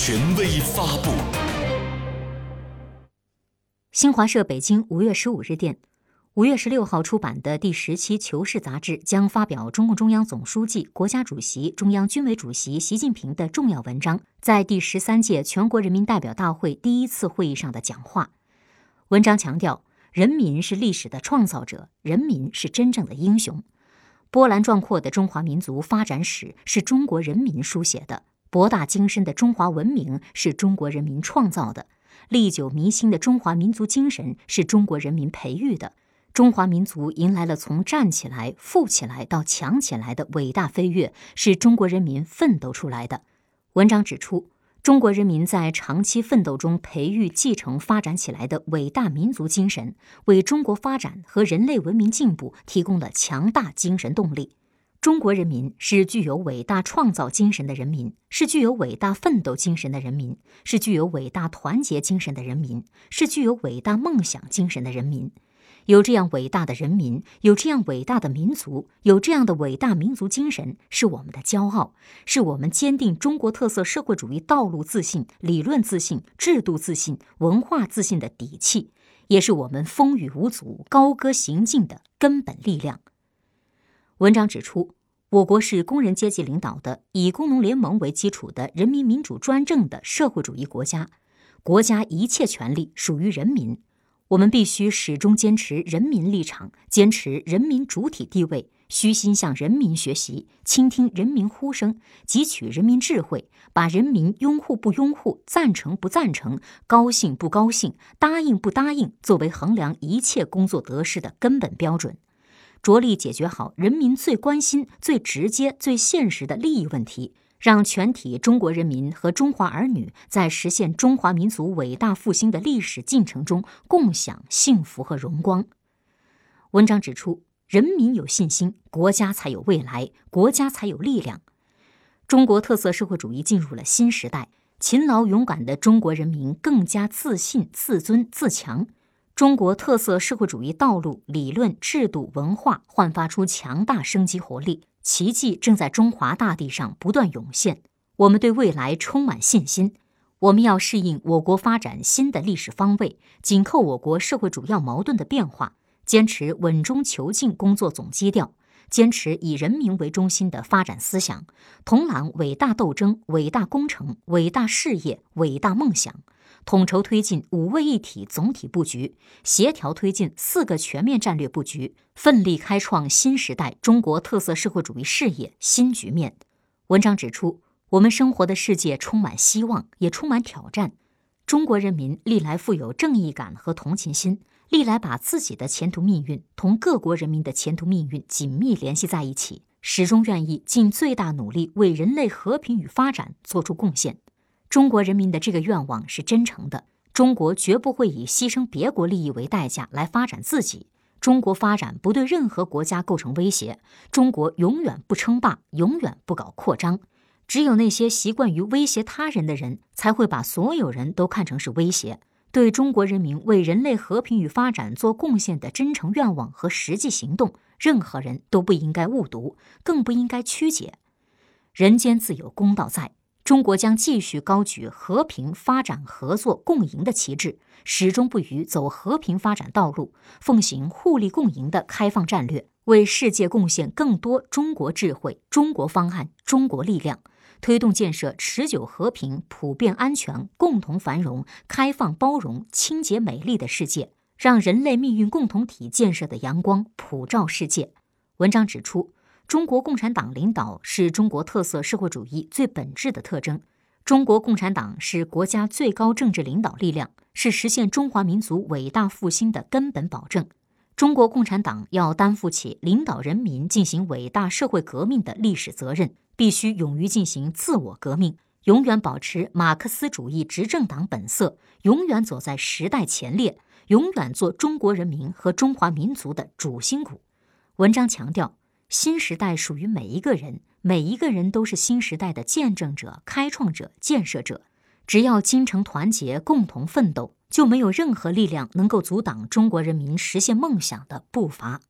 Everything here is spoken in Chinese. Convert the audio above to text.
权威发布。新华社北京五月十五日电，五月十六号出版的第十期《求是》杂志将发表中共中央总书记、国家主席、中央军委主席习近平的重要文章，在第十三届全国人民代表大会第一次会议上的讲话。文章强调，人民是历史的创造者，人民是真正的英雄。波澜壮阔的中华民族发展史是中国人民书写的，博大精深的中华文明是中国人民创造的，历久弥新的中华民族精神是中国人民培育的。中华民族迎来了从站起来、富起来到强起来的伟大飞跃，是中国人民奋斗出来的。文章指出。中国人民在长期奋斗中培育、继承、发展起来的伟大民族精神，为中国发展和人类文明进步提供了强大精神动力。中国人民是具有伟大创造精神的人民，是具有伟大奋斗精神的人民，是具有伟大团结精神的人民，是具有伟大梦想精神的人民。有这样伟大的人民，有这样伟大的民族，有这样的伟大民族精神，是我们的骄傲，是我们坚定中国特色社会主义道路自信、理论自信、制度自信、文化自信的底气，也是我们风雨无阻、高歌行进的根本力量。文章指出，我国是工人阶级领导的、以工农联盟为基础的人民民主专政的社会主义国家，国家一切权利属于人民。我们必须始终坚持人民立场，坚持人民主体地位，虚心向人民学习，倾听人民呼声，汲取人民智慧，把人民拥护不拥护、赞成不赞成、高兴不高兴、答应不答应作为衡量一切工作得失的根本标准。着力解决好人民最关心、最直接、最现实的利益问题。让全体中国人民和中华儿女在实现中华民族伟大复兴的历史进程中共享幸福和荣光。文章指出，人民有信心，国家才有未来，国家才有力量。中国特色社会主义进入了新时代，勤劳勇敢的中国人民更加自信、自尊、自强。中国特色社会主义道路、理论、制度、文化焕发出强大生机活力。奇迹正在中华大地上不断涌现，我们对未来充满信心。我们要适应我国发展新的历史方位，紧扣我国社会主要矛盾的变化，坚持稳中求进工作总基调，坚持以人民为中心的发展思想，统揽伟大斗争、伟大工程、伟大事业、伟大梦想。统筹推进五位一体总体布局，协调推进四个全面战略布局，奋力开创新时代中国特色社会主义事业新局面。文章指出，我们生活的世界充满希望，也充满挑战。中国人民历来富有正义感和同情心，历来把自己的前途命运同各国人民的前途命运紧密联系在一起，始终愿意尽最大努力为人类和平与发展做出贡献。中国人民的这个愿望是真诚的。中国绝不会以牺牲别国利益为代价来发展自己。中国发展不对任何国家构成威胁。中国永远不称霸，永远不搞扩张。只有那些习惯于威胁他人的人，才会把所有人都看成是威胁。对中国人民为人类和平与发展做贡献的真诚愿望和实际行动，任何人都不应该误读，更不应该曲解。人间自有公道在。中国将继续高举和平发展、合作共赢的旗帜，始终不渝走和平发展道路，奉行互利共赢的开放战略，为世界贡献更多中国智慧、中国方案、中国力量，推动建设持久和平、普遍安全、共同繁荣、开放包容、清洁美丽的世界，让人类命运共同体建设的阳光普照世界。文章指出。中国共产党领导是中国特色社会主义最本质的特征。中国共产党是国家最高政治领导力量，是实现中华民族伟大复兴的根本保证。中国共产党要担负起领导人民进行伟大社会革命的历史责任，必须勇于进行自我革命，永远保持马克思主义执政党本色，永远走在时代前列，永远做中国人民和中华民族的主心骨。文章强调。新时代属于每一个人，每一个人都是新时代的见证者、开创者、建设者。只要精诚团结，共同奋斗，就没有任何力量能够阻挡中国人民实现梦想的步伐。